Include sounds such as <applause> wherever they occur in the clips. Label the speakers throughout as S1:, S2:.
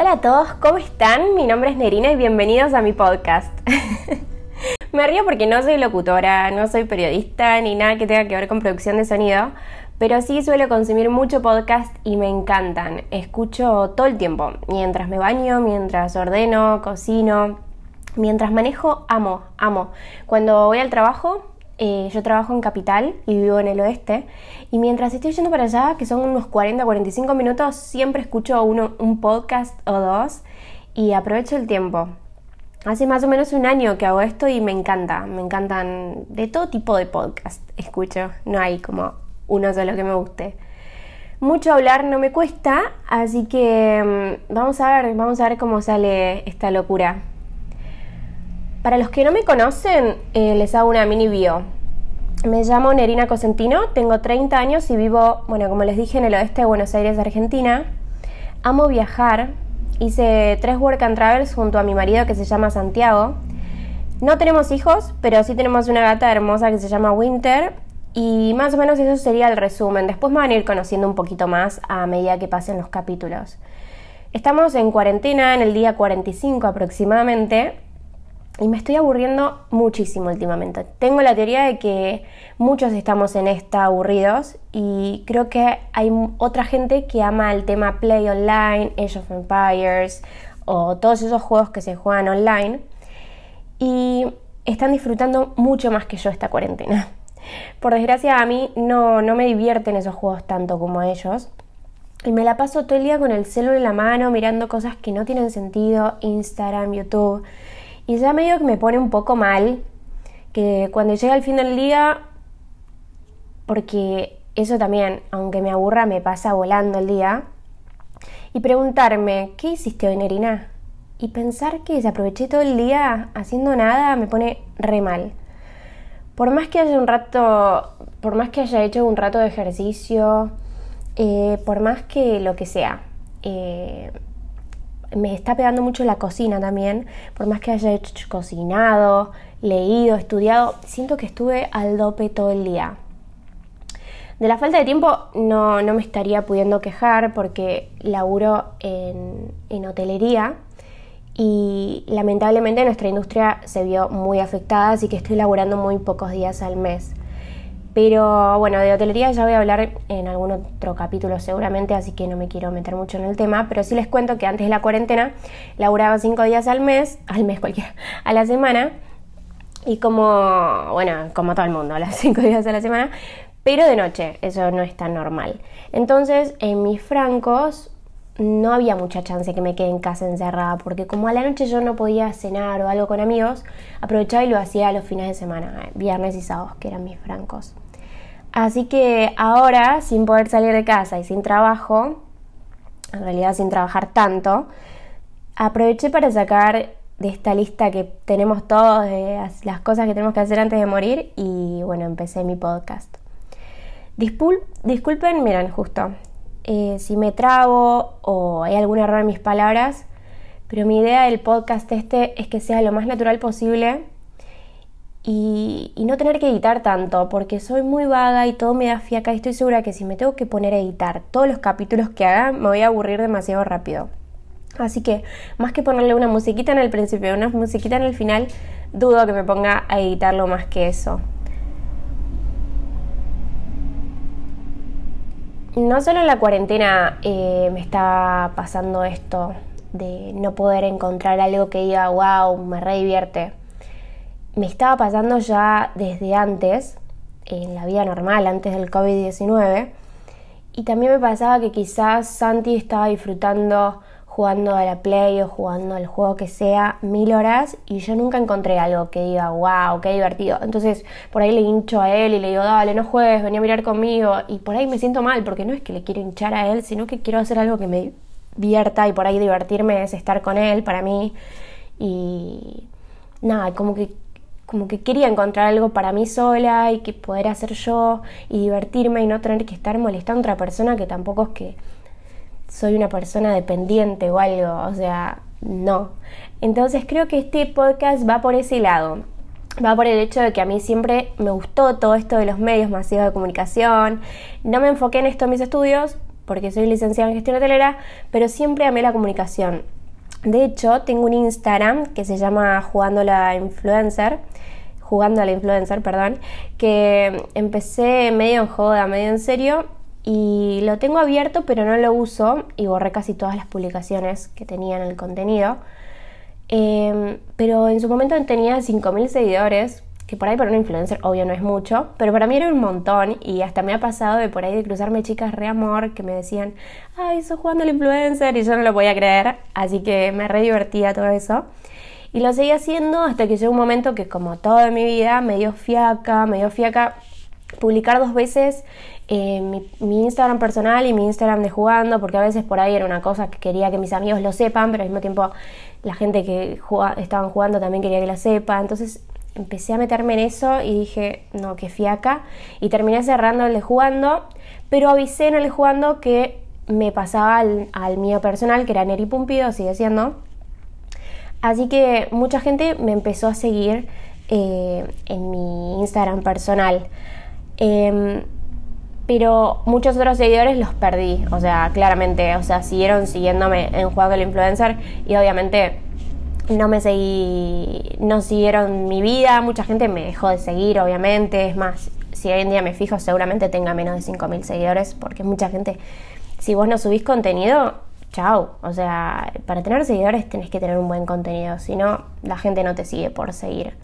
S1: Hola a todos, ¿cómo están? Mi nombre es Nerina y bienvenidos a mi podcast. <laughs> Me río porque no soy locutora, no soy periodista ni nada que tenga que ver con producción de sonido, pero sí suelo consumir mucho podcast y me encantan. Escucho todo el tiempo, mientras me baño, mientras ordeno, cocino, mientras manejo, amo, amo. Cuando voy al trabajo, eh, yo trabajo en Capital y vivo en el oeste. Y mientras estoy yendo para allá, que son unos 40-45 minutos, siempre escucho uno, un podcast o dos y aprovecho el tiempo. Hace más o menos un año que hago esto y me encanta. Me encantan de todo tipo de podcast. Escucho. No hay como uno solo que me guste. Mucho hablar no me cuesta, así que mm, vamos a ver, vamos a ver cómo sale esta locura. Para los que no me conocen, eh, les hago una mini bio. Me llamo Nerina Cosentino, tengo 30 años y vivo, bueno, como les dije, en el oeste de Buenos Aires, Argentina. Amo viajar. Hice tres work and travels junto a mi marido que se llama Santiago. No tenemos hijos, pero sí tenemos una gata hermosa que se llama Winter. Y más o menos eso sería el resumen. Después me van a ir conociendo un poquito más a medida que pasen los capítulos. Estamos en cuarentena, en el día 45 aproximadamente, y me estoy aburriendo muchísimo últimamente. Tengo la teoría de que muchos estamos en esta aburridos y creo que hay otra gente que ama el tema Play Online, Age of Empires o todos esos juegos que se juegan online y están disfrutando mucho más que yo esta cuarentena. <laughs> Por desgracia a mí no, no me divierten esos juegos tanto como ellos. Y me la paso todo el día con el celular en la mano mirando cosas que no tienen sentido, Instagram, YouTube y ya medio que me pone un poco mal que cuando llega el fin del día, porque eso también, aunque me aburra, me pasa volando el día, y preguntarme, ¿qué hiciste hoy, Nerina? Y pensar que desaproveché todo el día haciendo nada me pone re mal. Por más que haya un rato, por más que haya hecho un rato de ejercicio, eh, por más que lo que sea, eh, me está pegando mucho la cocina también, por más que haya cocinado, leído, estudiado, siento que estuve al dope todo el día. De la falta de tiempo no, me estaría pudiendo quejar porque laburo en, en hotelería y lamentablemente nuestra industria se vio muy afectada, así que estoy laburando muy pocos días al mes. Pero bueno, de hotelería ya voy a hablar en algún otro capítulo seguramente, así que no me quiero meter mucho en el tema, pero sí les cuento que antes de la cuarentena laburaba cinco días al mes, <laughs> al mes cualquiera, a la semana, y como, bueno, como todo el mundo, a <laughs> las cinco días a la semana, pero de noche, eso no es tan normal. Entonces, en mis francos no había mucha chance que me quede en casa encerrada, porque como a la noche yo no podía cenar o algo con amigos, aprovechaba y lo hacía los fines de semana, viernes y sábados, que eran mis francos. Así que ahora, sin poder salir de casa y sin trabajo, en realidad sin trabajar tanto, aproveché para sacar de esta lista que tenemos todos de las cosas que tenemos que hacer antes de morir y bueno, empecé mi podcast. disculpen, miren, justo, eh, si me trago o hay algún error en mis palabras, pero mi idea del podcast este es que sea lo más natural posible y, no tener que editar tanto, porque soy muy vaga y todo me da fiaca y estoy segura que si me tengo que poner a editar todos los capítulos que haga, me voy a aburrir demasiado rápido. Así que, más que ponerle una musiquita en el principio y una musiquita en el final, dudo que me ponga a editarlo más que eso. No solo en la cuarentena eh, me está pasando esto de no poder encontrar algo que diga, wow, me re divierte me estaba pasando ya desde antes, en la vida normal, antes del COVID-19. Y también me pasaba que quizás Santi estaba disfrutando jugando a la Play o jugando al juego que sea mil horas y yo nunca encontré algo que diga, wow, qué divertido. Entonces por ahí le hincho a él y le digo, dale, no juegues, vení a mirar conmigo. Y por ahí me siento mal porque no es que le quiero hinchar a él, sino que quiero hacer algo que me divierta y por ahí divertirme es estar con él para mí. Y nada, como que como que quería encontrar algo para mí sola y que poder hacer yo y divertirme y no tener que estar molestando a otra persona que tampoco es que soy una persona dependiente o algo, o sea, no. Entonces creo que este podcast va por ese lado. Va por el hecho de que a mí siempre me gustó todo esto de los medios masivos de comunicación. No me enfoqué en esto en mis estudios, porque soy licenciada en gestión hotelera, pero siempre amé la comunicación. De hecho, tengo un Instagram que se llama Jugando la Influencer, jugando a la influencer, perdón, que empecé medio en joda, medio en serio, y lo tengo abierto pero no lo uso y borré casi todas las publicaciones que tenía en el contenido. Em, pero en su momento tenía 5.000 seguidores, que por ahí para un influencer obvio no es mucho, pero para mí era un montón y hasta me ha pasado de por ahí de cruzarme chicas re amor que me decían, ay, sos jugando al influencer y yo no lo podía creer, así que me re divertía todo eso. Y lo seguí haciendo hasta que llegó un momento que como toda mi vida me dio fiaca, me dio fiaca publicar dos veces eh, mi, Instagram personal y mi Instagram de jugando, porque a veces por ahí era una cosa que quería que mis amigos lo sepan, pero al mismo tiempo la gente que estaban jugando también quería que lo sepa. Entonces empecé a meterme en eso y dije, no, que fiaca. Y terminé cerrando el de jugando, pero avisé en el de jugando que me pasaba al, mío personal, que era Neri Pumpido, sigue siendo. Así que mucha gente me empezó a seguir eh, en mi Instagram personal. Em, pero muchos otros seguidores los perdí, o sea, claramente, o sea, siguieron siguiéndome en Juego del Influencer y obviamente no me seguí, no siguieron mi vida, mucha gente me dejó de seguir, obviamente, es más, si hoy en día me fijo, seguramente tenga menos de 5.000 seguidores, porque mucha gente, si vos no subís contenido, chao, o sea, para tener seguidores tenés que tener un buen contenido, si no, la gente no te sigue por seguir.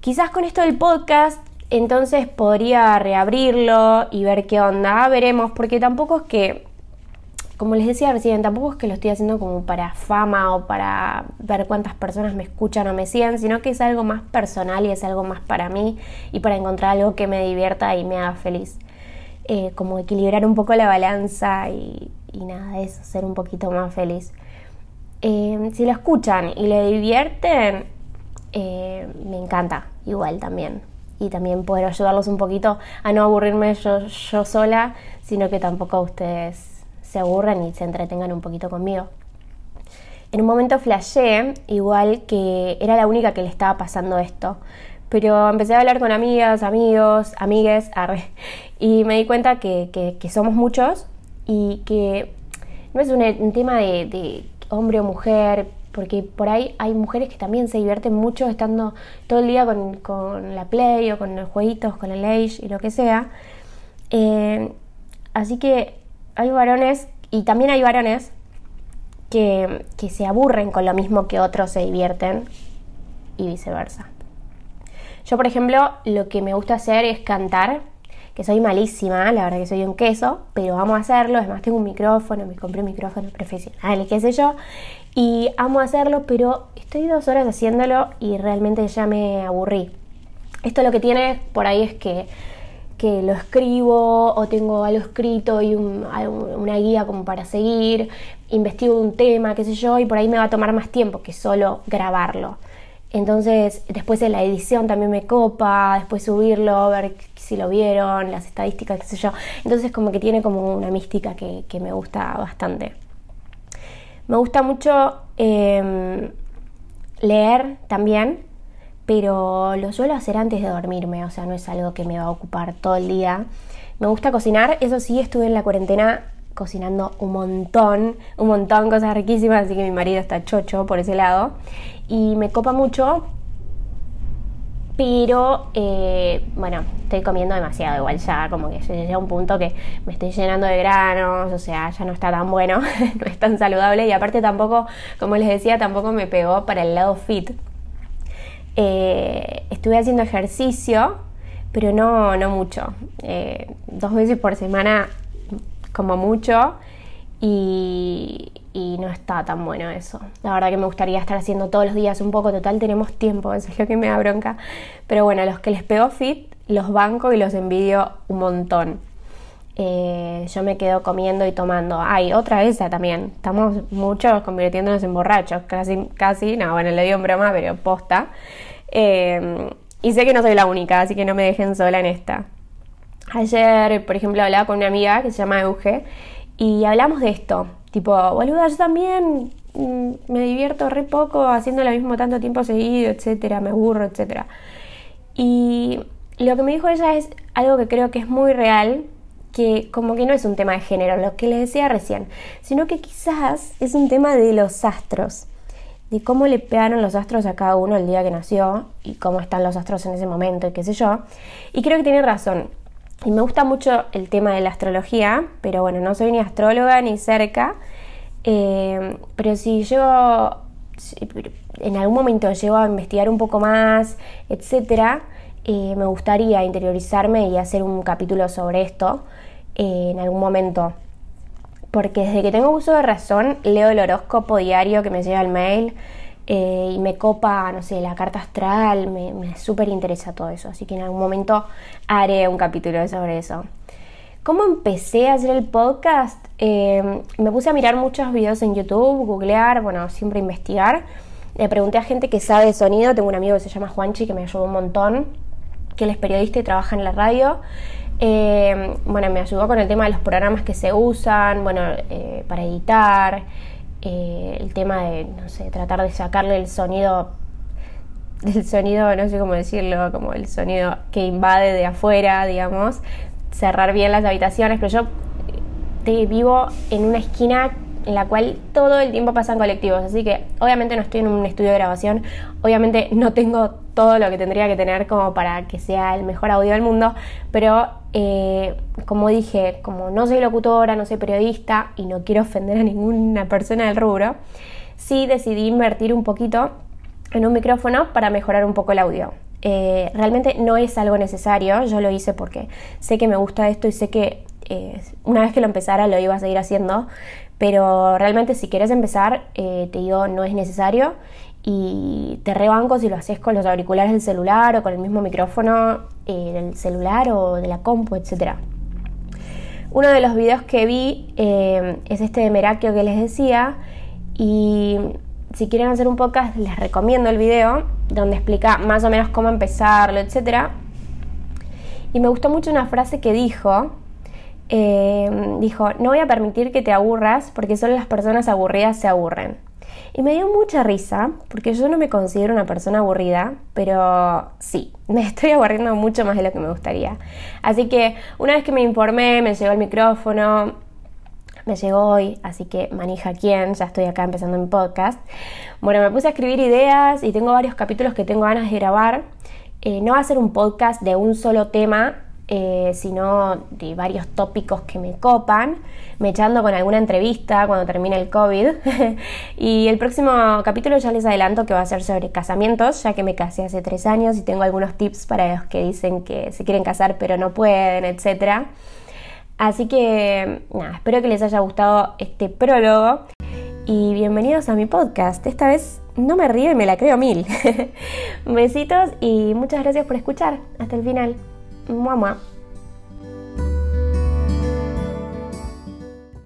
S1: Quizás con esto del podcast entonces podría reabrirlo y ver qué onda. Veremos, porque tampoco es que, como les decía recién, tampoco es que lo estoy haciendo como para fama o para ver cuántas personas me escuchan o me siguen, sino que es algo más personal y es algo más para mí y para encontrar algo que me divierta y me haga feliz. Eh, como equilibrar un poco la balanza y, nada, eso, ser un poquito más feliz. Eh, si lo escuchan y le divierten, eh, me encanta igual también y también poder ayudarlos un poquito a no aburrirme yo, yo sola, sino que tampoco ustedes se aburran y se entretengan un poquito conmigo. En un momento flashé, igual que era la única que le estaba pasando esto, pero empecé a hablar con amigas, amigos, amigues, <laughs> y me di cuenta que, que, somos muchos y que no es un, tema de, hombre o mujer, porque por ahí hay mujeres que también se divierten mucho estando todo el día con, la Play o con los jueguitos, con el Age y lo que sea. Eh, así que hay varones, y también hay varones, que, que se aburren con lo mismo que otros se divierten y viceversa. Yo, por ejemplo, lo que me gusta hacer es cantar, que soy malísima, la verdad que soy un queso, pero vamos a hacerlo. Es más, tengo un micrófono, me compré un micrófono profesional qué sé yo y amo hacerlo, pero estoy dos horas haciéndolo y realmente ya me aburrí. Esto lo que tiene por ahí es que, que lo escribo o tengo algo escrito y una guía como para seguir, investigo un tema, qué sé yo, y por ahí me va a tomar más tiempo que solo grabarlo. Entonces, después en la edición también me copa, después subirlo, ver si lo vieron, las estadísticas, qué sé yo. Entonces, como que tiene como una mística que, que me gusta bastante. Me gusta mucho em, leer también, pero lo suelo hacer antes de dormirme, o sea, no es algo que me va a ocupar todo el día. Me gusta cocinar, eso sí, estuve en la cuarentena cocinando un montón, un montón cosas riquísimas, así que mi marido está chocho por ese lado. Y me copa mucho pero eh, bueno, estoy comiendo demasiado igual ya, como que llegué a un punto que me estoy llenando de granos, o sea, ya no está tan bueno, <laughs> no es tan saludable y aparte tampoco, como les decía, tampoco me pegó para el lado fit. Eh, estuve haciendo ejercicio, pero no, no mucho, eh, dos veces por semana como mucho y, y no está tan bueno eso. La verdad que me gustaría estar haciendo todos los días un poco, total tenemos tiempo, eso es lo que me da bronca. Pero bueno, los que les pego fit, los banco y los envidio un montón. Eh, yo me quedo comiendo y tomando. Ay, otra esa también. Estamos muchos convirtiéndonos en borrachos, casi, casi, no, bueno, le dio en broma, pero posta. Eh, y sé que no soy la única, así que no me dejen sola en esta. Ayer, por ejemplo, hablaba con una amiga que se llama Euge y hablamos de esto. Tipo, boluda, yo también mm, me divierto re poco haciendo lo mismo tanto tiempo seguido, etcétera, me aburro, etcétera. Y lo que me dijo ella es algo que creo que es muy real, que como que no es un tema de género, lo que les decía recién, sino que quizás es un tema de los astros, de cómo le pegaron los astros a cada uno el día que nació y cómo están los astros en ese momento y qué sé yo. Y creo que tiene razón. Y me gusta mucho el tema de la astrología, pero bueno, no soy ni astróloga ni cerca. Eh, pero si llego, en algún momento llego a investigar un poco más, etcétera, eh, me gustaría interiorizarme y hacer un capítulo sobre esto eh, en algún momento. Porque desde que tengo uso de razón, leo el horóscopo diario que me llega al mail eh, y me copa, no sé, la carta astral, me, me súper interesa todo eso. Así que en algún momento haré un capítulo sobre eso. ¿Cómo empecé a hacer el podcast? me puse a mirar muchos videos en YouTube, googlear, bueno, siempre investigar. Le pregunté a gente que sabe de sonido, tengo un amigo que se llama Juanchi que me ayudó un montón que él es periodista y trabaja en la radio. Eh, bueno, me ayudó con el tema de los programas que se usan, bueno, eh, para editar, eh, el tema de, no sé, tratar de sacarle el sonido, el sonido, no sé cómo decirlo, como el sonido que invade de afuera, digamos, cerrar bien las habitaciones, pero yo vivo en una esquina en la cual todo el tiempo pasan colectivos, así que obviamente no estoy en un estudio de grabación, obviamente no tengo todo lo que tendría que tener como para que sea el mejor audio del mundo, pero eh, como dije, como no soy locutora, no soy periodista y no quiero ofender a ninguna persona del rubro, sí decidí invertir un poquito en un micrófono para mejorar un poco el audio. Eh, realmente no es algo necesario, yo lo hice porque sé que me gusta esto y sé que eh, una vez que lo empezara lo iba a seguir haciendo, pero realmente si quieres empezar, te digo, no es necesario y te rebanco si lo haces con los auriculares del celular o con el mismo micrófono eh, del celular o de la compu, etc. Uno de los videos que vi eh, es este de Merakio que les decía y si quieren hacer un podcast les recomiendo el video donde explica más o menos cómo empezarlo, etc. Y me gustó mucho una frase que dijo, eh, dijo, no voy a permitir que te aburras porque solo las personas aburridas se aburren. Y me dio mucha risa, porque yo no me considero una persona aburrida, pero sí, <laughs> me estoy aburriendo mucho más de lo que me gustaría. Así que una vez que me informé, me llegó el micrófono, me llegó hoy, así que manija quién, ya estoy acá empezando mi podcast. Bueno, me puse a escribir ideas y tengo varios capítulos que tengo ganas de grabar. Eh, no va a ser un podcast de un solo tema, eh, sino de varios tópicos que me copan, me echando con alguna entrevista cuando termine el COVID. <laughs> y el próximo capítulo ya les adelanto que va a ser sobre casamientos, ya que me casé hace tres años y tengo algunos tips para los que dicen que se quieren casar pero no pueden, etc. Así que nada, espero que les haya gustado este prólogo y bienvenidos a mi podcast. Esta vez no me río y me la creo mil. <laughs> Besitos y muchas gracias por escuchar. Hasta el final. Moi, moi.